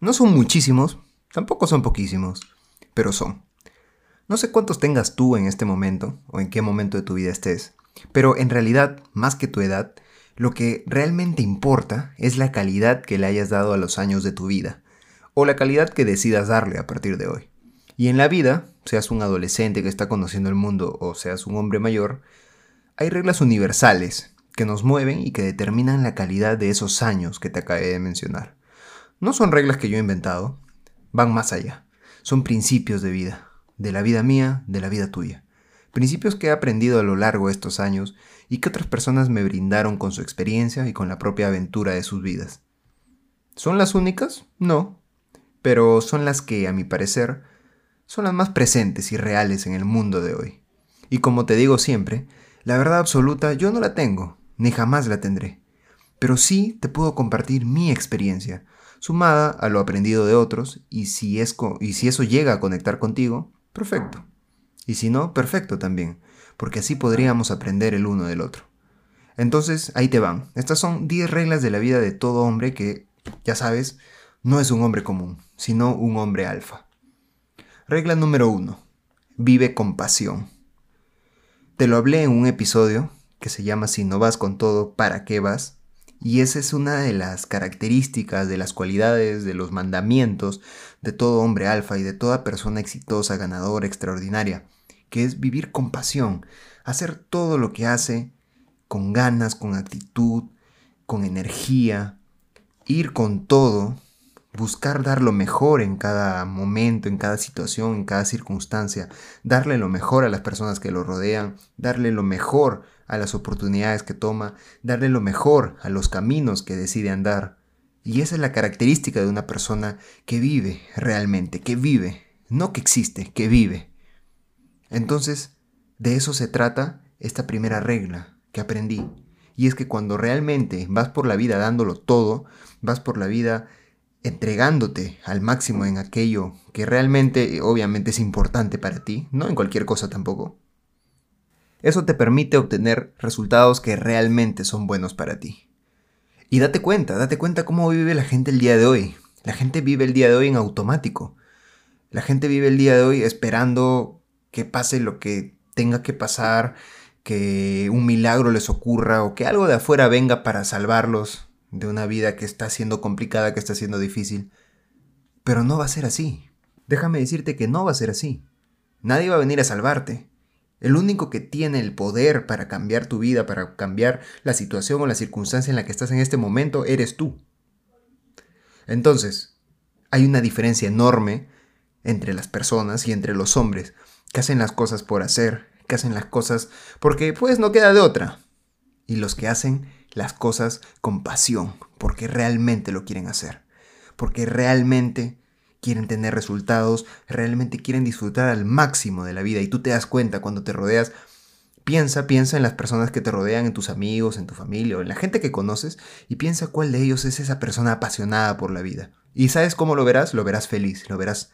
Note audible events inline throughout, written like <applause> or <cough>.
No son muchísimos, tampoco son poquísimos, pero son. No sé cuántos tengas tú en este momento o en qué momento de tu vida estés, pero en realidad, más que tu edad, lo que realmente importa es la calidad que le hayas dado a los años de tu vida, o la calidad que decidas darle a partir de hoy. Y en la vida, seas un adolescente que está conociendo el mundo o seas un hombre mayor, hay reglas universales que nos mueven y que determinan la calidad de esos años que te acabé de mencionar. No son reglas que yo he inventado, van más allá. Son principios de vida, de la vida mía, de la vida tuya. Principios que he aprendido a lo largo de estos años y que otras personas me brindaron con su experiencia y con la propia aventura de sus vidas. ¿Son las únicas? No, pero son las que, a mi parecer, son las más presentes y reales en el mundo de hoy. Y como te digo siempre, la verdad absoluta yo no la tengo, ni jamás la tendré. Pero sí te puedo compartir mi experiencia, sumada a lo aprendido de otros, y si, eso llega a conectar contigo, perfecto. Y si no, perfecto también, porque así podríamos aprender el uno del otro. Entonces, ahí te van. Estas son 10 reglas de la vida de todo hombre que, ya sabes, no es un hombre común, sino un hombre alfa. Regla número 1. Vive con pasión. Te lo hablé en un episodio que se llama Si no vas con todo, ¿para qué vas? Y esa es una de las características, de las cualidades, de los mandamientos de todo hombre alfa y de toda persona exitosa, ganadora, extraordinaria, que es vivir con pasión, hacer todo lo que hace con ganas, con actitud, con energía, ir con todo, buscar dar lo mejor en cada momento, en cada situación, en cada circunstancia, darle lo mejor a las personas que lo rodean, darle lo mejor a las oportunidades que toma, darle lo mejor a los caminos que decide andar. Y esa es la característica de una persona que vive realmente, que vive, no que existe, que vive. Entonces, de eso se trata esta primera regla que aprendí. Y es que cuando realmente vas por la vida dándolo todo, vas por la vida entregándote al máximo en aquello que realmente obviamente es importante para ti, no en cualquier cosa tampoco, eso te permite obtener resultados que realmente son buenos para ti. Y date cuenta, date cuenta cómo vive la gente el día de hoy. La gente vive el día de hoy en automático. La gente vive el día de hoy esperando que pase lo que tenga que pasar, que un milagro les ocurra o que algo de afuera venga para salvarlos de una vida que está siendo complicada, que está siendo difícil. Pero no va a ser así. Déjame decirte que no va a ser así. Nadie va a venir a salvarte. El único que tiene el poder para cambiar tu vida, para cambiar la situación o la circunstancia en la que estás en este momento, eres tú. Entonces, hay una diferencia enorme entre las personas y entre los hombres que hacen las cosas por hacer, que hacen las cosas porque pues no queda de otra. Y los que hacen las cosas con pasión, porque realmente lo quieren hacer, porque realmente quieren tener resultados, realmente quieren disfrutar al máximo de la vida y tú te das cuenta cuando te rodeas. Piensa, piensa en las personas que te rodean, en tus amigos, en tu familia o en la gente que conoces y piensa cuál de ellos es esa persona apasionada por la vida. Y sabes cómo lo verás, lo verás feliz, lo verás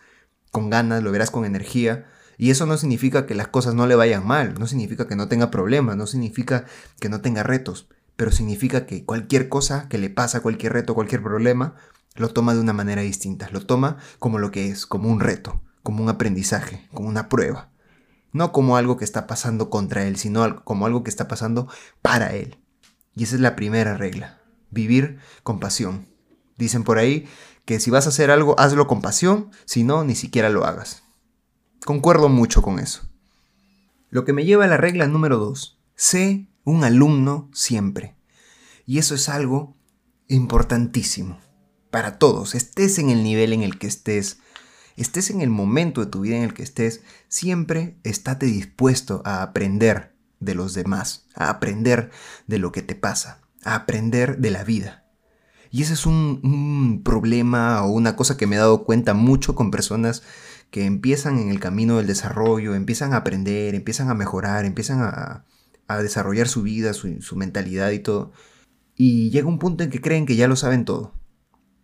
con ganas, lo verás con energía. Y eso no significa que las cosas no le vayan mal, no significa que no tenga problemas, no significa que no tenga retos, pero significa que cualquier cosa que le pasa, cualquier reto, cualquier problema, lo toma de una manera distinta, lo toma como lo que es, como un reto, como un aprendizaje, como una prueba. No como algo que está pasando contra él, sino como algo que está pasando para él. Y esa es la primera regla, vivir con pasión. Dicen por ahí que si vas a hacer algo, hazlo con pasión, si no, ni siquiera lo hagas. Concuerdo mucho con eso. Lo que me lleva a la regla número 2. Sé un alumno siempre. Y eso es algo importantísimo para todos, estés en el nivel en el que estés, estés en el momento de tu vida en el que estés, siempre estate dispuesto a aprender de los demás, a aprender de lo que te pasa, a aprender de la vida. Y ese es un, problema o una cosa que me he dado cuenta mucho con personas que empiezan en el camino del desarrollo, empiezan a aprender, empiezan a mejorar, empiezan a, desarrollar su vida, su, mentalidad y todo. Y llega un punto en que creen que ya lo saben todo.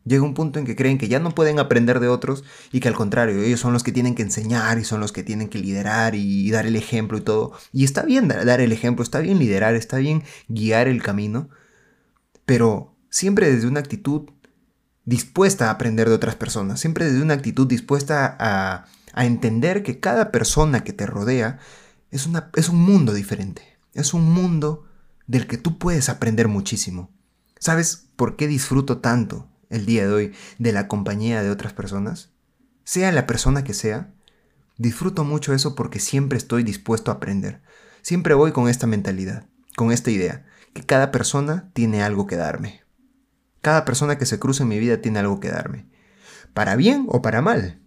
Llega un punto en que creen que ya no pueden aprender de otros y que al contrario, ellos son los que tienen que enseñar y son los que tienen que liderar y dar el ejemplo y todo. Y está bien dar el ejemplo, está bien liderar, está bien guiar el camino, pero siempre desde una actitud dispuesta a aprender de otras personas, siempre desde una actitud dispuesta a, entender que cada persona que te rodea es, una, es un mundo diferente, es un mundo del que tú puedes aprender muchísimo. ¿Sabes por qué disfruto tanto el día de hoy de la compañía de otras personas? Sea la persona que sea, disfruto mucho eso porque siempre estoy dispuesto a aprender. Siempre voy con esta mentalidad, con esta idea, que cada persona tiene algo que darme. Cada persona que se cruza en mi vida tiene algo que darme. Para bien o para mal,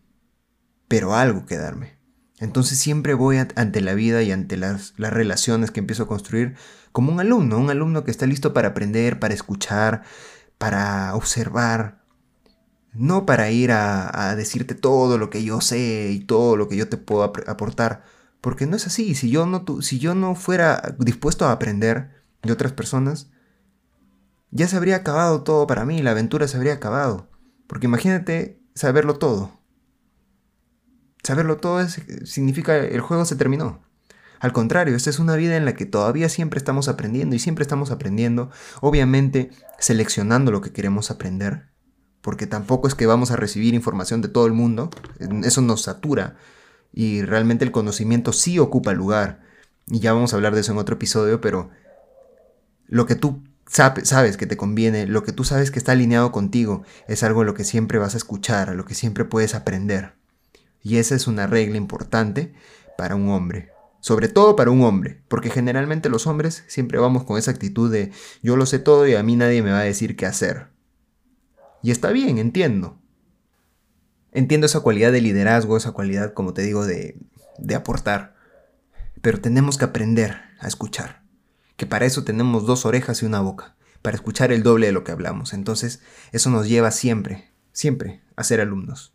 pero algo que darme. Entonces siempre voy ante la vida y ante las, las, relaciones que empiezo a construir como un alumno, un alumno que está listo para aprender, para escuchar, para observar, no para ir a, decirte todo lo que yo sé y todo lo que yo te puedo aportar, porque no es así. Si yo no, si yo no fuera dispuesto a aprender de otras personas, ya se habría acabado todo para mí, la aventura se habría acabado. Porque imagínate saberlo todo. Saberlo todo significa el juego se terminó. Al contrario, esta es una vida en la que todavía siempre estamos aprendiendo y siempre estamos aprendiendo, obviamente seleccionando lo que queremos aprender, porque tampoco es que vamos a recibir información de todo el mundo, eso nos satura y realmente el conocimiento sí ocupa lugar. Y ya vamos a hablar de eso en otro episodio, pero lo que tú sabes que te conviene, lo que tú sabes que está alineado contigo, es algo lo que siempre vas a escuchar, a lo que siempre puedes aprender. Y esa es una regla importante para un hombre sobre todo para un hombre, porque generalmente los hombres siempre vamos con esa actitud de yo lo sé todo y a mí nadie me va a decir qué hacer. Y está bien, entiendo. Entiendo esa cualidad de liderazgo, esa cualidad, como te digo, de, de aportar. Pero tenemos que aprender a escuchar. Que para eso tenemos dos orejas y una boca, para escuchar el doble de lo que hablamos. Entonces, eso nos lleva siempre, siempre a ser alumnos.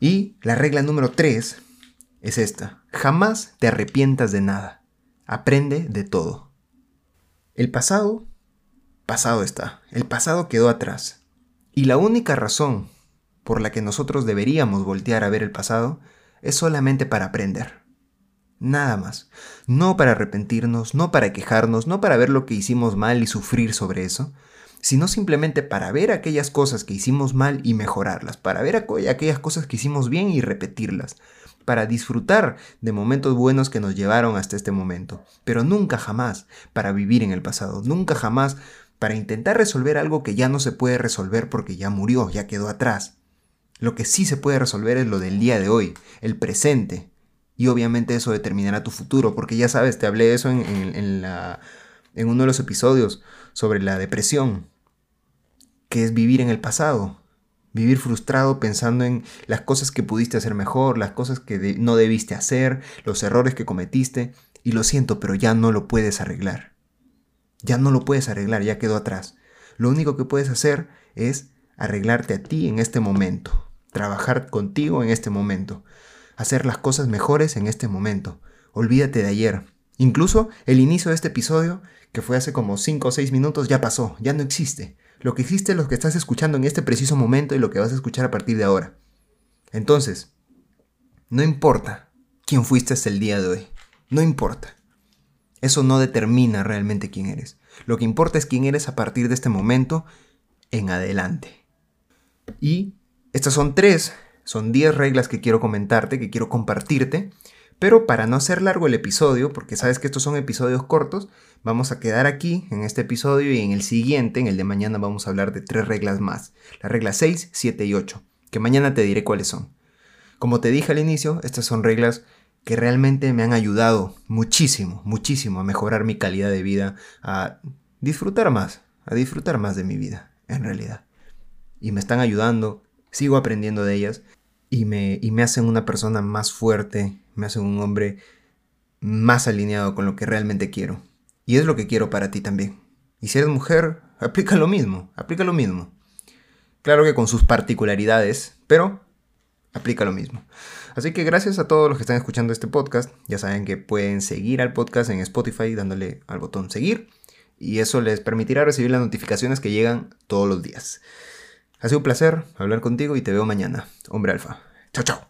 Y la regla número 3 es esta. Jamás te arrepientas de nada. Aprende de todo. El pasado, pasado está. El pasado quedó atrás. Y la única razón por la que nosotros deberíamos voltear a ver el pasado es solamente para aprender. Nada más. No para arrepentirnos, no para quejarnos, no para ver lo que hicimos mal y sufrir sobre eso, sino simplemente para ver aquellas cosas que hicimos mal y mejorarlas, para ver aquellas cosas que hicimos bien y repetirlas, para disfrutar de momentos buenos que nos llevaron hasta este momento, pero nunca jamás para vivir en el pasado, nunca jamás para intentar resolver algo que ya no se puede resolver porque ya murió, ya quedó atrás. Lo que sí se puede resolver es lo del día de hoy, el presente. Y obviamente eso determinará tu futuro, porque ya sabes, te hablé de eso en, en, la, en uno de los episodios sobre la depresión, que es vivir en el pasado. Vivir frustrado pensando en las cosas que pudiste hacer mejor, las cosas que no debiste hacer, los errores que cometiste. Y lo siento, pero ya no lo puedes arreglar. Ya no lo puedes arreglar, ya quedó atrás. Lo único que puedes hacer es arreglarte a ti en este momento. Trabajar contigo en este momento. Hacer las cosas mejores en este momento. Olvídate de ayer. Incluso el inicio de este episodio, que fue hace como 5 o 6 minutos, ya pasó, ya no existe. Lo que existe es lo que estás escuchando en este preciso momento y lo que vas a escuchar a partir de ahora. Entonces, no importa quién fuiste hasta el día de hoy. No importa. Eso no determina realmente quién eres. Lo que importa es quién eres a partir de este momento en adelante. Y estas son tres, son diez reglas que quiero comentarte, que quiero compartirte, Pero para no hacer largo el episodio, porque sabes que estos son episodios cortos, vamos a quedar aquí en este episodio y en el siguiente, en el de mañana, vamos a hablar de tres reglas más. Las reglas 6, 7 y 8, que mañana te diré cuáles son. Como te dije al inicio, estas son reglas que realmente me han ayudado muchísimo, muchísimo a mejorar mi calidad de vida, a disfrutar más, a disfrutar más de mi vida, en realidad. Y me están ayudando, sigo aprendiendo de ellas y me, y me hacen una persona más fuerte, me hacen un hombre más alineado con lo que realmente quiero. Y es lo que quiero para ti también. Y si eres mujer, <laughs> aplica lo mismo, aplica lo mismo. Claro que con sus particularidades, pero aplica lo mismo. Así que gracias a todos los que están escuchando este podcast. Ya saben que pueden seguir al podcast en Spotify dándole al botón seguir. Y eso les permitirá recibir las notificaciones que llegan todos los días. Ha sido un placer hablar contigo y te veo mañana. Hombre Alfa. Chao, chao.